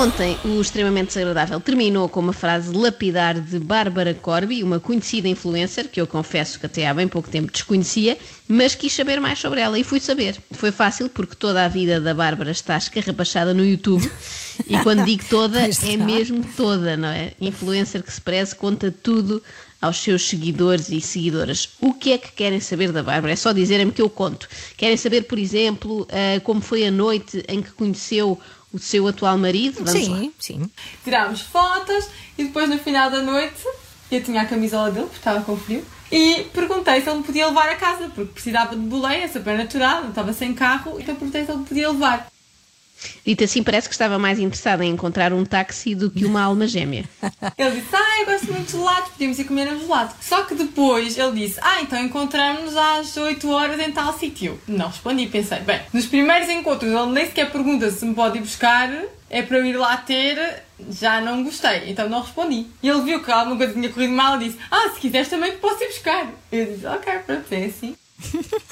Ontem, o extremamente desagradável terminou com uma frase lapidar de Bárbara Corby, uma conhecida influencer, que eu confesso que até há bem pouco tempo desconhecia, mas quis saber mais sobre ela e fui saber. Foi fácil porque toda a vida da Bárbara está escarrapachada no YouTube e quando digo toda, é mesmo toda, não é? Influencer que se preze conta tudo aos seus seguidores e seguidoras. O que é que querem saber da Bárbara? É só dizerem-me que eu conto. Querem saber, por exemplo, ah, como foi a noite em que conheceu o seu atual marido? Vamos lá. Sim, sim. Tirámos fotos e depois no final da noite eu tinha a camisola dele, porque estava com frio, e perguntei se ele me podia levar a casa, porque precisava de boleia, super natural, eu estava sem carro, então perguntei se ele me podia levar. Dito assim, parece que estava mais interessada em encontrar um táxi do que uma alma gêmea. Ele disse, ah, eu gosto muito de gelado, podíamos ir comer um gelado. Só que depois ele disse, ah, então encontramos-nos às 8 horas em tal sítio. Não respondi, pensei, bem, nos primeiros encontros ele nem sequer pergunta se me pode ir buscar, é para eu ir lá ter, já não gostei, então não respondi. E ele viu que alguma coisa tinha corrido mal e disse, ah, se quiseres também posso ir buscar. Eu disse, ok, pronto, é assim.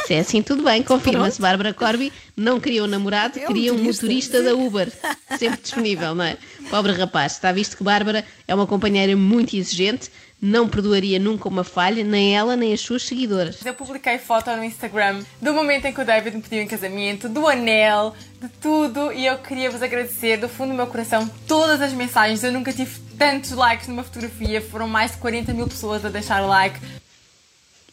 Se é assim, tudo bem, confirma-se. Bárbara Corby não queria um namorado, É um queria um motorista, motorista da Uber. Sempre disponível, não é? Pobre rapaz. Está visto que Bárbara é uma companheira muito exigente, não perdoaria nunca uma falha, nem ela, nem as suas seguidoras. Eu publiquei foto no Instagram do momento em que o David me pediu em casamento, do anel, de tudo, e eu queria vos agradecer do fundo do meu coração todas as mensagens. Eu nunca tive tantos likes numa fotografia, foram mais de 40 mil pessoas a deixar o like.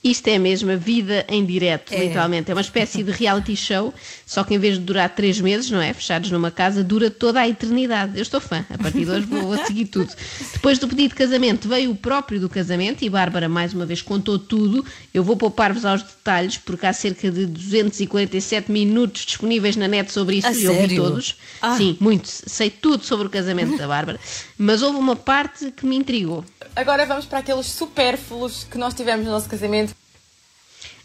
Isto é mesmo a vida em direto, É. literalmente. É uma espécie de reality show, só que em vez de durar três meses, não é? Fechados numa casa, dura toda a eternidade. Eu estou fã. A partir de hoje vou, vou seguir tudo. Depois do pedido de casamento, veio o próprio do casamento e Bárbara, mais uma vez, contou tudo. Eu vou poupar-vos aos detalhes, porque há cerca de 247 minutos disponíveis na net sobre isso A e eu vi todos. Ah. Sim, muito. Sei tudo sobre o casamento da Bárbara. Mas houve uma parte que me intrigou. Agora vamos para aqueles supérfluos que nós tivemos no nosso casamento.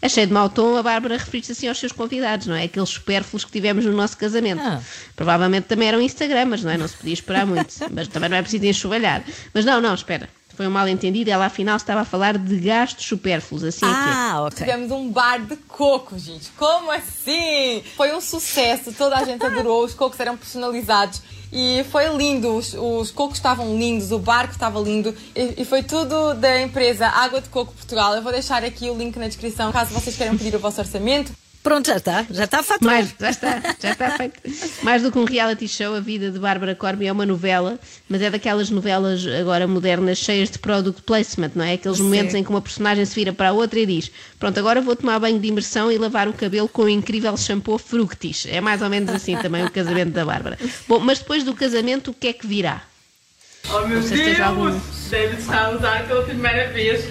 Achei de mau tom a Bárbara referir-se assim aos seus convidados, não é? Aqueles supérfluos que tivemos no nosso casamento. Ah. Provavelmente também eram Instagramas, não é? Não se podia esperar muito. Mas também não é preciso enxovalhar. Mas não, não, espera. Foi um mal entendido. Ela afinal estava a falar de gastos supérfluos. Assim é que é. Ah, ok. Tivemos um bar de coco, gente. Como assim? Foi um sucesso, toda a gente adorou, os cocos eram personalizados e foi lindo. Os, os cocos estavam lindos, o barco estava lindo e, e foi tudo da empresa Água de Coco Portugal. Eu vou deixar aqui o link na descrição caso vocês queiram pedir o vosso orçamento. Pronto, já está. Já está faturado. Mais, já está, já está feito. Mais do que um reality show, a vida de Bárbara Corby é uma novela, mas é daquelas novelas agora modernas cheias de product placement, não é? Aqueles Sim. momentos em que uma personagem se vira para a outra e diz: Pronto, agora vou tomar banho de imersão e lavar o cabelo com o incrível shampoo Fructis. É mais ou menos assim também o casamento da Bárbara. Bom, mas depois do casamento, o que é que virá? Oh meu algum- David está a usar pela primeira vez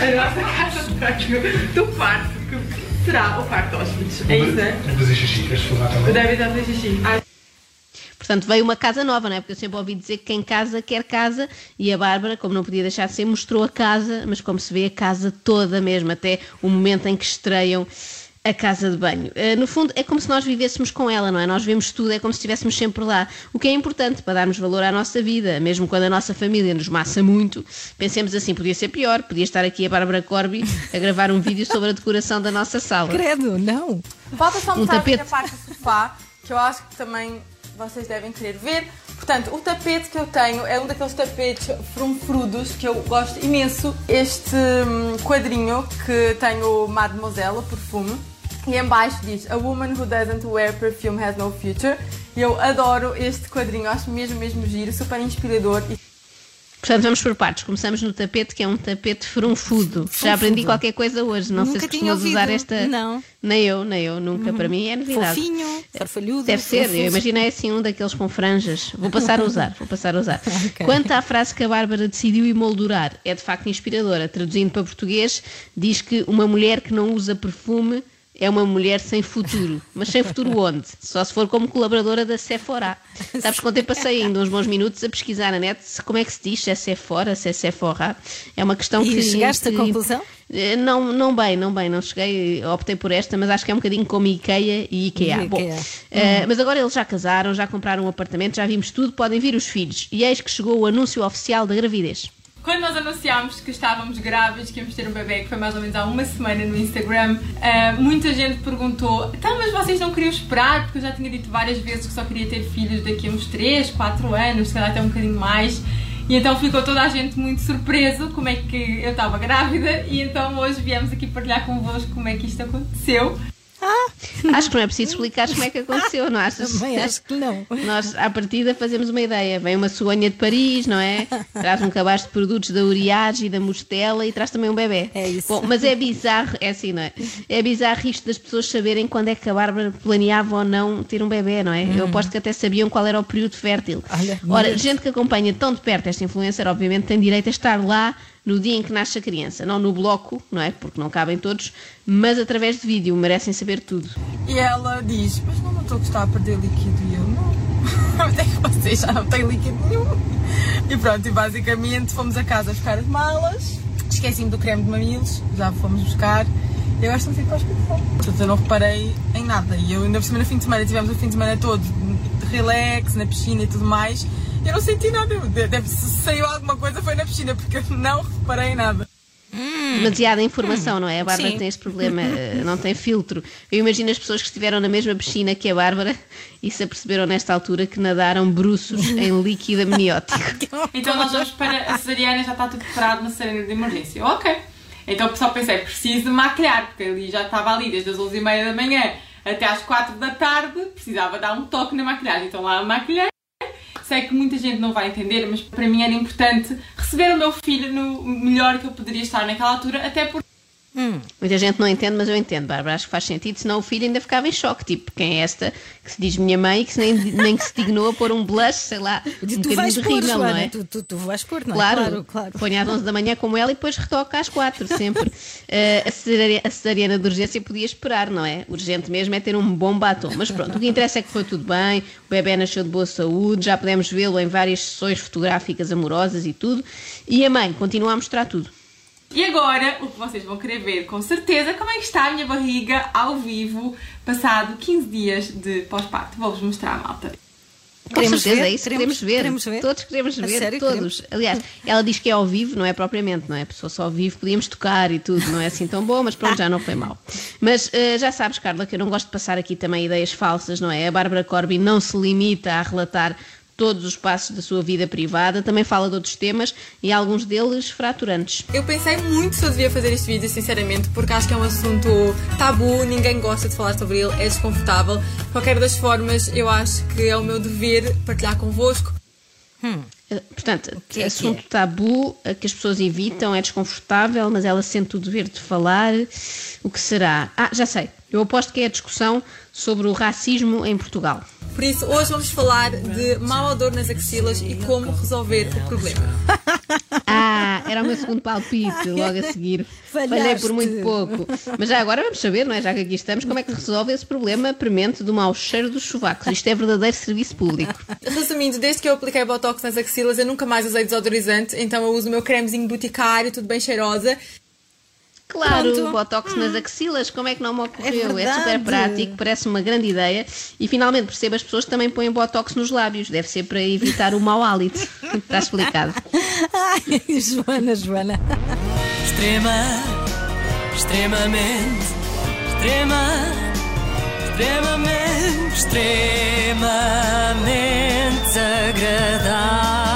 a nossa casa de banho do quarto, que será o quarto hóspedes. É isso, né? Vou fazer xixi, queres filmar também? O David está a fazer xixi. Ah, Portanto, veio uma casa nova, não é? Porque eu sempre ouvi dizer que quem casa quer casa e a Bárbara, como não podia deixar de ser, mostrou a casa, mas como se vê a casa toda mesmo, até o momento em que estreiam a casa de banho. Eh, no fundo, é como se nós vivêssemos com ela, não é? Nós vemos tudo, é como se estivéssemos sempre lá. O que é importante para darmos valor à nossa vida, mesmo quando a nossa família nos massa muito. Pensemos assim, podia ser pior, podia estar aqui a Bárbara Corby a gravar um vídeo sobre a decoração da nossa sala. Credo, não. Falta só Um mostrar tapete. a parte do sofá, que eu acho que também vocês devem querer ver. Portanto, o tapete que eu tenho é um daqueles tapetes frumfrudos que eu gosto imenso. Este hum, quadrinho que tem o Mademoiselle, o perfume. E em baixo diz A woman who doesn't wear perfume has no future. E eu adoro este quadrinho, acho mesmo, mesmo giro, super inspirador. Portanto, vamos por partes. Começamos no tapete, que é um tapete frunfudo. Já aprendi qualquer coisa hoje. Não sei Nunca se tinha costumas usar esta. Não. Nem eu, nem eu. Nunca. Para mim é novidade. Fofinho, farfalhudo. Deve ser, eu imaginei assim um daqueles com franjas. Vou passar a usar, vou passar a usar. Ok. Quanto à frase que a Bárbara decidiu emoldurar, é de facto inspiradora. Traduzindo para português, diz que uma mulher que não usa perfume é uma mulher sem futuro. Mas sem futuro onde? Só se for como colaboradora da Sephora. Sabes que ontem passei ainda uns bons minutos a pesquisar na net se- como é que se diz, se é Sephora, se é Sephora. É uma questão E que... chegaste à que- conclusão? Eh, Não, não bem, não bem, não cheguei, optei por esta, mas acho que é um bocadinho como IKEA e IKEA. E Bom, IKEA. eh, mas agora eles já casaram, já compraram um apartamento, já vimos tudo, podem vir os filhos. E eis que chegou o anúncio oficial da gravidez. Quando nós anunciámos que estávamos grávidas, que íamos ter um bebê, que foi mais ou menos há uma semana no Instagram, ah, muita gente perguntou: então, mas vocês não queriam esperar? Porque eu já tinha dito várias vezes que só queria ter filhos daqui a uns 3, 4 anos, se calhar até um bocadinho mais. E então ficou toda a gente muito surpreso como é que eu estava grávida, e então hoje viemos aqui partilhar convosco como é que isto aconteceu. Acho que não é preciso explicar como é que aconteceu, não achas? Também acho que não. Nós, à partida, fazemos uma ideia. Vem uma suonha de Paris, não é? Traz um cabaz de produtos da Uriage e da Mostela e traz também um bebê. É isso. Bom, mas é bizarro, é assim, não é? É bizarro isto das pessoas saberem quando é que a Bárbara planeava ou não ter um bebê, não é? Eu aposto que até sabiam qual era o período fértil. Olha, Ora, gente que acompanha tão de perto esta influencer, obviamente, tem direito a estar lá no dia em que nasce a criança. Não no bloco, não é? Porque não cabem todos, mas através de vídeo. Merecem saber tudo. E ela diz: Mas não estou a gostar a perder líquido. E eu: Não. Mas é que vocês já não têm líquido nenhum. E pronto, e basicamente fomos a casa buscar as malas. Esqueci-me do creme de mamilos, já fomos buscar. Eu gosto de ir para o hospital. Portanto, eu não reparei em nada. E eu ainda por cima no fim de semana, tivemos o fim de semana todo de relax, na piscina e tudo mais. Eu não senti nada. Deve, se saiu alguma coisa foi na piscina, porque eu não reparei nada. demasiada informação, não é? A Bárbara sim. tem este problema, eh, não tem filtro. Eu imagino as pessoas que estiveram na mesma piscina que a Bárbara e se aperceberam nesta altura que nadaram bruços em líquido amniótico. Então nós vamos para a cesariana, já está tudo preparado na cesariana de emergência. Ok. Então só pensei, preciso de maquilhar, porque ali já estava ali desde as 11h30 da manhã até às 4 da tarde, precisava dar um toque na maquilhagem. Então lá a maquilhei. Sei que muita gente não vai entender, mas para mim era importante receber o meu filho no melhor que eu poderia estar naquela altura, até porque Muita gente não entende, mas eu entendo, Bárbara. Acho que faz sentido, senão o filho ainda ficava em choque. Tipo, quem é esta que se diz minha mãe e que nem, nem que se dignou a pôr um blush, sei lá, um tu vais de pôr, rímel, não é? tu, tu, tu vais pôr, não é? Claro, Claro, claro. Põe às 11 da manhã como ela e depois retoca às 4, sempre. Eh, a, cesari- a cesariana de urgência podia esperar, não é? Urgente mesmo é ter um bom batom. Mas pronto, o que interessa é que foi tudo bem, o bebê nasceu de boa saúde, já podemos vê-lo em várias sessões fotográficas amorosas e tudo. E a mãe continua a mostrar tudo. E agora, o que vocês vão querer ver com certeza, como é que está a minha barriga ao vivo, passado 15 dias de pós-parto. Vou-vos mostrar, malta. Com Queremos certeza, ver? é isso que Queremos- queremos ver. queremos ver? Todos queremos A ver, sério, todos. Aliás, ela diz que é ao vivo, não é propriamente, não é? A pessoa só ao vivo, podíamos tocar e tudo, não é assim tão bom, mas pronto, já não foi mal. Mas eh, já sabes, Carla, que eu não gosto de passar aqui também ideias falsas, não é? A Bárbara Corbin não se limita a relatar todos os passos da sua vida privada, também fala de outros temas e alguns deles fraturantes. Eu pensei muito se eu devia fazer este vídeo, sinceramente, porque acho que é um assunto tabu, ninguém gosta de falar sobre ele, é desconfortável. De qualquer das formas, eu acho que é o meu dever partilhar convosco. Eh, Portanto, que é que assunto é? tabu eh, que as pessoas evitam, é desconfortável, mas ela sente o dever de falar. O que será? Ah, já sei. Eu aposto que é a discussão sobre o racismo em Portugal. Por isso, hoje vamos falar de mau odor nas axilas e como resolver o problema. Ah, era o meu segundo palpite, logo a seguir. Falhei Falhaste. por muito pouco. Mas já agora vamos saber, não é? Já que aqui estamos, como é que resolve esse problema premente do mau cheiro dos sovacos. Isto é verdadeiro serviço público. Resumindo, desde que eu apliquei Botox nas axilas, eu nunca mais usei desodorizante, então eu uso o meu cremezinho boticário, tudo bem cheirosa. Claro, Pronto. botox nas axilas, como é que não me ocorreu? É É, super prático, parece uma grande ideia. E finalmente percebo as pessoas que também põem botox nos lábios. Deve ser para evitar o mau hálito. Está explicado. Ai, Joana, Joana. Extrema, extremamente, extrema, extremamente, extremamente agradável.